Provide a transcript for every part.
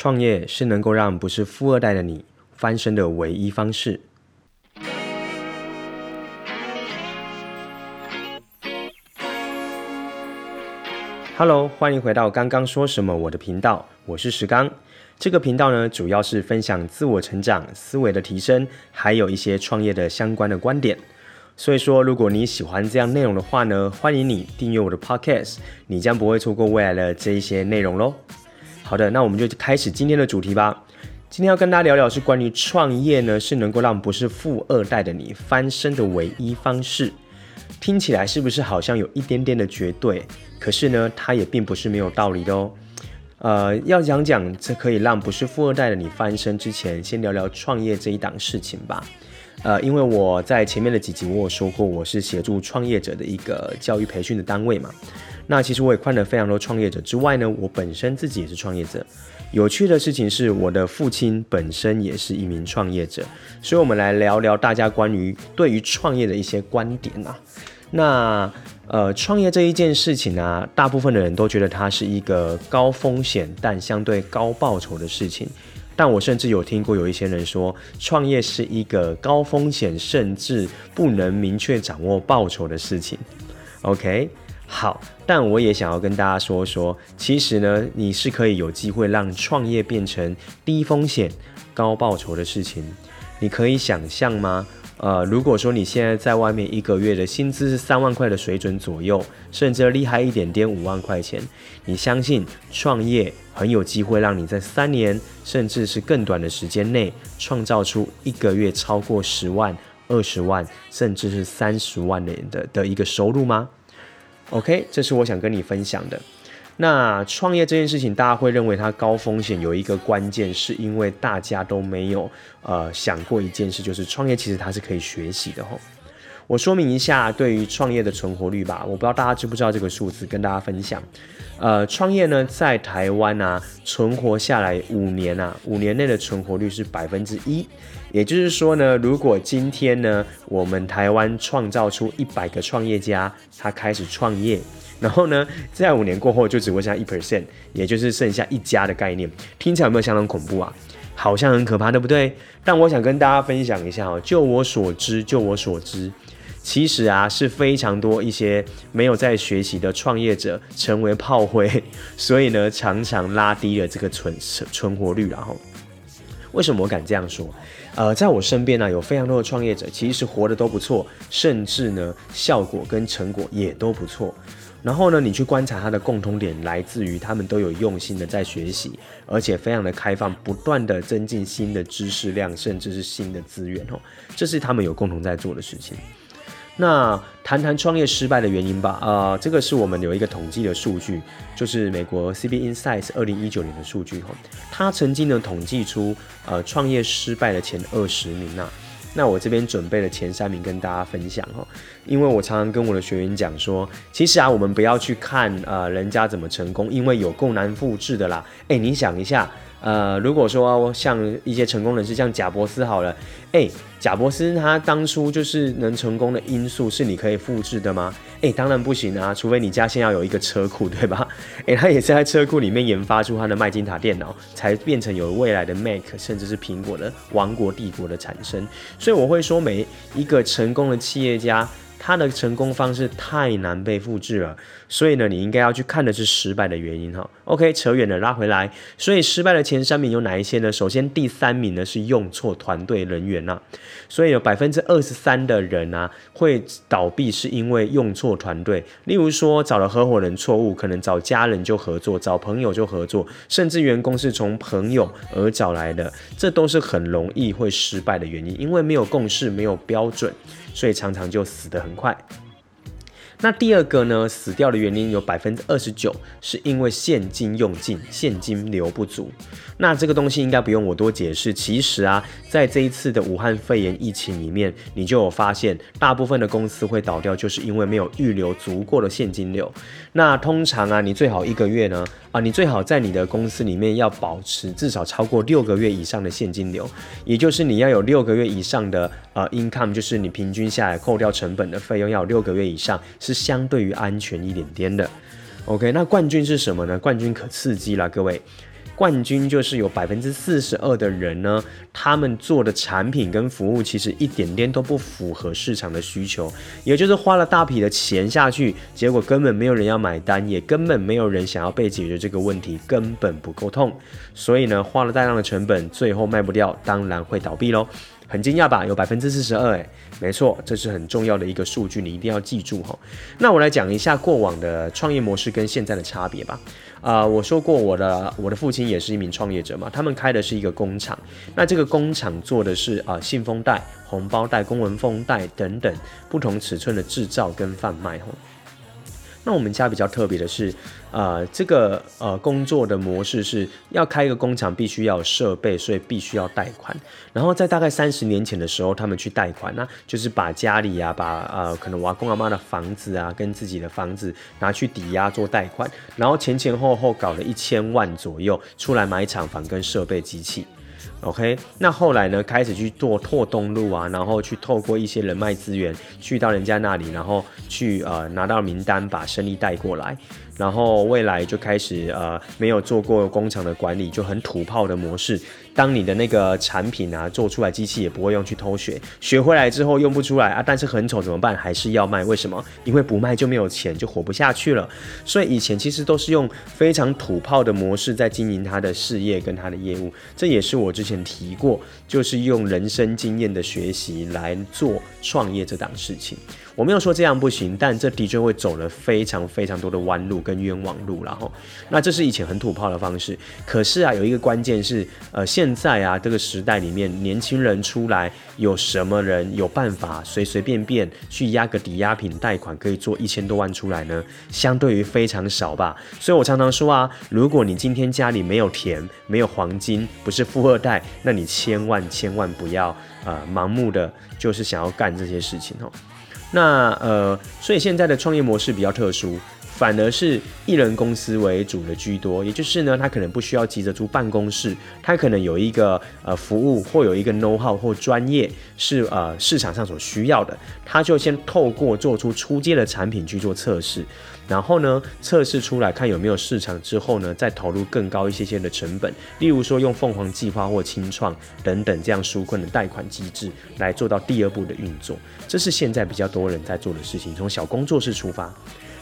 创业是能够让不是富二代的你翻身的唯一方式。Hello，欢迎回到刚刚说什么我的频道，我是石刚。这个频道呢，主要是分享自我成长、思维的提升，还有一些创业的相关的观点。所以说，如果你喜欢这样内容的话呢，欢迎你订阅我的 Podcast，你将不会错过未来的这一些内容喽。好的，那我们就开始今天的主题吧。今天要跟大家聊聊是关于创业呢，是能够让不是富二代的你翻身的唯一方式。听起来是不是好像有一点点的绝对？可是呢，它也并不是没有道理的哦。呃，要讲讲这可以让不是富二代的你翻身之前，先聊聊创业这一档事情吧。呃，因为我在前面的几集我有说过，我是协助创业者的一个教育培训的单位嘛。那其实我也看了非常多创业者之外呢，我本身自己也是创业者。有趣的事情是，我的父亲本身也是一名创业者，所以我们来聊聊大家关于对于创业的一些观点啊。那呃，创业这一件事情啊，大部分的人都觉得它是一个高风险但相对高报酬的事情。但我甚至有听过有一些人说，创业是一个高风险，甚至不能明确掌握报酬的事情。OK，好，但我也想要跟大家说说，其实呢，你是可以有机会让创业变成低风险高报酬的事情。你可以想象吗？呃，如果说你现在在外面一个月的薪资是三万块的水准左右，甚至厉害一点点五万块钱，你相信创业很有机会让你在三年甚至是更短的时间内创造出一个月超过十万、二十万，甚至是三十万的的的一个收入吗？OK，这是我想跟你分享的。那创业这件事情，大家会认为它高风险，有一个关键是因为大家都没有呃想过一件事，就是创业其实它是可以学习的吼。我说明一下对于创业的存活率吧，我不知道大家知不知道这个数字，跟大家分享。呃，创业呢在台湾啊存活下来五年啊，五年内的存活率是百分之一，也就是说呢，如果今天呢我们台湾创造出一百个创业家，他开始创业。然后呢，在五年过后就只会剩下一 percent，也就是剩下一家的概念，听起来有没有相当恐怖啊？好像很可怕，对不对？但我想跟大家分享一下哦，就我所知，就我所知，其实啊是非常多一些没有在学习的创业者成为炮灰，所以呢常常拉低了这个存存活率。然后，为什么我敢这样说？呃，在我身边呢，有非常多的创业者，其实活得都不错，甚至呢效果跟成果也都不错。然后呢，你去观察他的共同点，来自于他们都有用心的在学习，而且非常的开放，不断的增进新的知识量，甚至是新的资源哦，这是他们有共同在做的事情。那谈谈创业失败的原因吧，啊、呃，这个是我们有一个统计的数据，就是美国 CB Insights 二零一九年的数据哈，他曾经呢统计出呃创业失败的前二十名呐。那我这边准备了前三名跟大家分享哈，因为我常常跟我的学员讲说，其实啊，我们不要去看呃人家怎么成功，因为有够难复制的啦。诶，你想一下。呃，如果说像一些成功人士，像贾伯斯好了，诶，贾伯斯他当初就是能成功的因素是你可以复制的吗？诶，当然不行啊，除非你家先要有一个车库，对吧？诶，他也是在车库里面研发出他的麦金塔电脑，才变成有未来的 Mac，甚至是苹果的王国帝国的产生。所以我会说，每一个成功的企业家。他的成功方式太难被复制了，所以呢，你应该要去看的是失败的原因哈。OK，扯远了，拉回来。所以失败的前三名有哪一些呢？首先，第三名呢是用错团队人员呐。所以有百分之二十三的人啊会倒闭，是因为用错团队。例如说，找了合伙人错误，可能找家人就合作，找朋友就合作，甚至员工是从朋友而找来的，这都是很容易会失败的原因，因为没有共识，没有标准。所以常常就死得很快。那第二个呢，死掉的原因有百分之二十九，是因为现金用尽，现金流不足。那这个东西应该不用我多解释。其实啊，在这一次的武汉肺炎疫情里面，你就有发现，大部分的公司会倒掉，就是因为没有预留足够的现金流。那通常啊，你最好一个月呢，啊，你最好在你的公司里面要保持至少超过六个月以上的现金流，也就是你要有六个月以上的呃 income，就是你平均下来扣掉成本的费用要有六个月以上。是相对于安全一点点的，OK。那冠军是什么呢？冠军可刺激了，各位。冠军就是有百分之四十二的人呢，他们做的产品跟服务其实一点点都不符合市场的需求，也就是花了大笔的钱下去，结果根本没有人要买单，也根本没有人想要被解决这个问题，根本不够痛，所以呢，花了大量的成本，最后卖不掉，当然会倒闭喽。很惊讶吧？有百分之四十二，哎，没错，这是很重要的一个数据，你一定要记住哈。那我来讲一下过往的创业模式跟现在的差别吧。啊、我说过我的我的父亲也是一名创业者嘛，他们开的是一个工厂，那这个工厂做的是啊、信封袋、红包袋、公文封袋等等不同尺寸的制造跟贩卖哈。那我们家比较特别的是，呃，这个呃工作的模式是要开一个工厂，必须要有设备，所以必须要贷款。然后在大概三十年前的时候，他们去贷款，那就是把家里啊，把呃可能我阿公阿妈的房子啊，跟自己的房子拿去抵押做贷款，然后前前后后搞了一千万左右出来买厂房跟设备机器。OK，那后来呢，开始去做拓东路啊，然后去透过一些人脉资源，去到人家那里，然后去呃拿到名单，把生意带过来。然后未来就开始呃没有做过工厂的管理，就很土炮的模式。当你的那个产品啊做出来，机器也不会用，去偷学，学回来之后用不出来啊，但是很丑怎么办？还是要卖？为什么？因为不卖就没有钱，就活不下去了。所以以前其实都是用非常土炮的模式在经营他的事业跟他的业务。这也是我之前提过，就是用人生经验的学习来做创业这档事情。我没有说这样不行，但这的确会走了非常非常多的弯路跟冤枉路，然后，那这是以前很土炮的方式。可是啊，有一个关键是，呃，现在啊这个时代里面，年轻人出来有什么人有办法随随便便去压个抵押品贷款可以做一千多万出来呢？相对于非常少吧。所以我常常说啊，如果你今天家里没有田，没有黄金，不是富二代，那你千万千万不要呃盲目的就是想要干这些事情哦。那呃，所以现在的创业模式比较特殊，反而是艺人公司为主的居多。也就是呢，他可能不需要急着租办公室，他可能有一个呃服务或有一个 know how 或专业是呃市场上所需要的，他就先透过做出初阶的产品去做测试。然后呢，测试出来看有没有市场之后呢，再投入更高一些些的成本，例如说用凤凰计划或清创等等这样纾困的贷款机制来做到第二步的运作。这是现在比较多人在做的事情，从小工作室出发。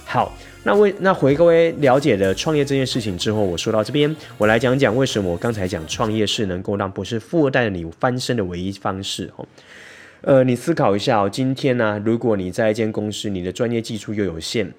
好，那为那回各位了解了创业这件事情之后，我说到这边，我来讲讲为什么我刚才讲创业是能够让不是富二代的你翻身的唯一方式哦。呃，你思考一下哦，今天呢，如果你在一间公司，你的专业技术又有限。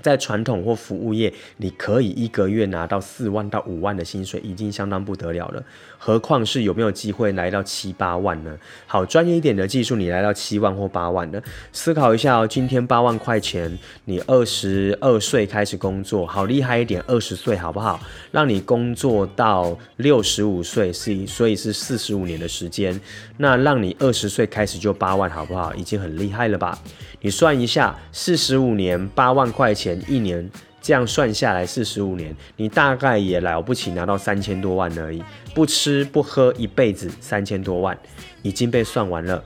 在传统或服务业，你可以一个月拿到四万到五万的薪水，已经相当不得了了。何况是有没有机会来到七八万呢？好，专业一点的技术，你来到七万或八万的，思考一下哦。今天八万块钱，你二十二岁开始工作，好厉害一点，二十岁好不好？让你工作到六十五岁，是所以是四十五年的时间。那让你二十岁开始就八万，好不好？已经很厉害了吧？你算一下，四十五年八万块钱前一年，这样算下来四十五年，你大概也了不起拿到三千多万而已。不吃不喝一辈子三千多万已经被算完了，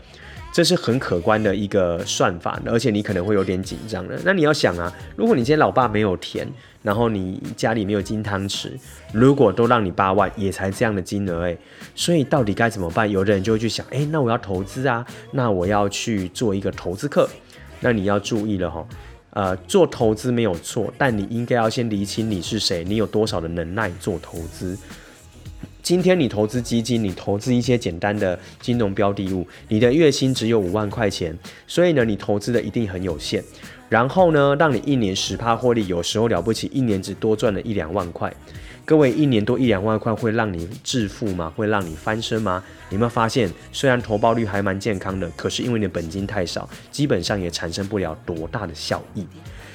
这是很可观的一个算法，而且你可能会有点紧张了。那你要想啊，如果你今天老爸没有田，然后你家里没有金汤匙，如果都让你八万，也才这样的金额诶。所以到底该怎么办？有的人就会去想，诶，那我要投资啊，那我要去做一个投资客。那你要注意了哈，呃，做投资没有错，但你应该要先理清你是谁，你有多少的能耐做投资。今天你投资基金，你投资一些简单的金融标的物，你的月薪只有五万块钱，所以呢，你投资的一定很有限。然后呢，让你一年十趴获利，有时候了不起，一年只多赚了一两万块。各位，一年多一两万块会让你致富吗？会让你翻身吗？你有没有发现，虽然投报率还蛮健康的，可是因为你的本金太少，基本上也产生不了多大的效益。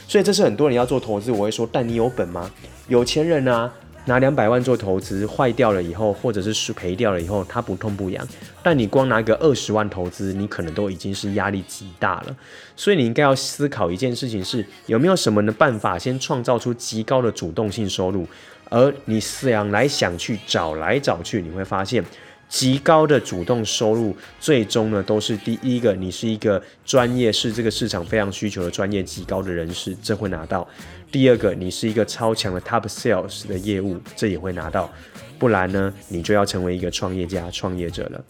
所以这是很多人要做投资，我会说，但你有本吗？有钱人啊，拿两百万做投资，坏掉了以后，或者是赔掉了以后，他不痛不痒。但你光拿个二十万投资，你可能都已经是压力极大了。所以你应该要思考一件事情是，有没有什么的办法，先创造出极高的主动性收入。而你想来想去，找来找去，你会发现，极高的主动收入，最终呢都是第一个，你是一个专业，是这个市场非常需求的专业极高的人士，这会拿到；第二个，你是一个超强的 top sales 的业务，这也会拿到。不然呢，你就要成为一个创业家、创业者了。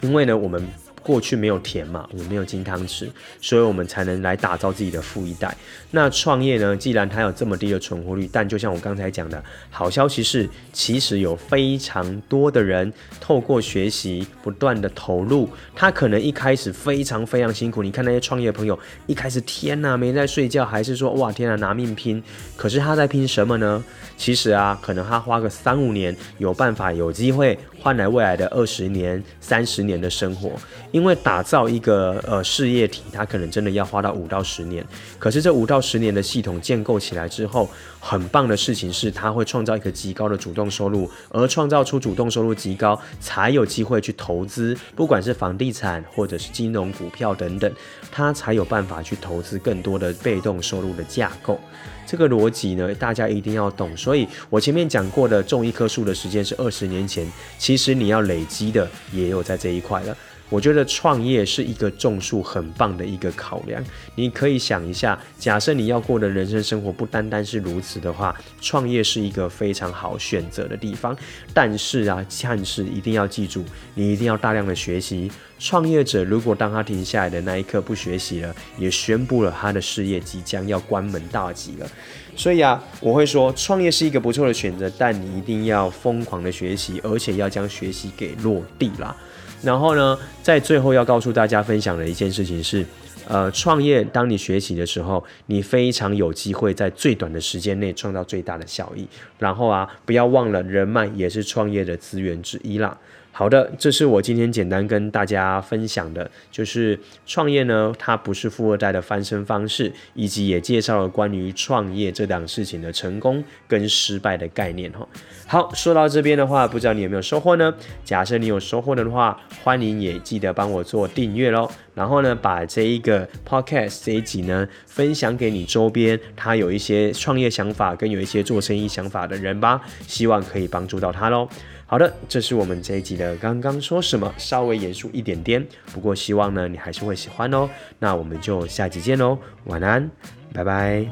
因为呢，我们。过去没有田嘛，我们没有金汤匙，所以我们才能来打造自己的富一代。那创业呢？既然它有这么低的存活率，但就像我刚才讲的，好消息是，其实有非常多的人透过学习不断的投入，他可能一开始非常非常辛苦。你看那些创业朋友，一开始天呐没在睡觉，还是说哇天呐拿命拼。可是他在拼什么呢？其实啊，可能他花个三五年，有办法有机会换来未来的二十年、三十年的生活。因为打造一个呃事业体，它可能真的要花到五到十年。可是这五到十年的系统建构起来之后，很棒的事情是，它会创造一个极高的主动收入，而创造出主动收入极高，才有机会去投资，不管是房地产或者是金融股票等等，它才有办法去投资更多的被动收入的架构。这个逻辑呢，大家一定要懂。所以我前面讲过的种一棵树的时间是二十年前，其实你要累积的也有在这一块了。我觉得创业是一个种树很棒的一个考量。你可以想一下，假设你要过的人生生活不单单是如此的话，创业是一个非常好选择的地方。但是啊，但是一定要记住，你一定要大量的学习。创业者如果当他停下来的那一刻不学习了，也宣布了他的事业即将要关门大吉了。所以啊，我会说创业是一个不错的选择，但你一定要疯狂的学习，而且要将学习给落地啦。然后呢，在最后要告诉大家分享的一件事情是，呃，创业当你学习的时候，你非常有机会在最短的时间内创造最大的效益。然后啊，不要忘了人脉也是创业的资源之一啦。好的，这是我今天简单跟大家分享的，就是创业呢，它不是富二代的翻身方式，以及也介绍了关于创业这档事情的成功跟失败的概念哈。好，说到这边的话，不知道你有没有收获呢？假设你有收获的话，欢迎也记得帮我做订阅喽。然后呢，把这一个 podcast 这一集呢，分享给你周边，他有一些创业想法跟有一些做生意想法的人吧，希望可以帮助到他喽。好的，这是我们这一集的刚刚说什么，稍微严肃一点点，不过希望呢，你还是会喜欢哦。那我们就下集见喽，晚安，拜拜。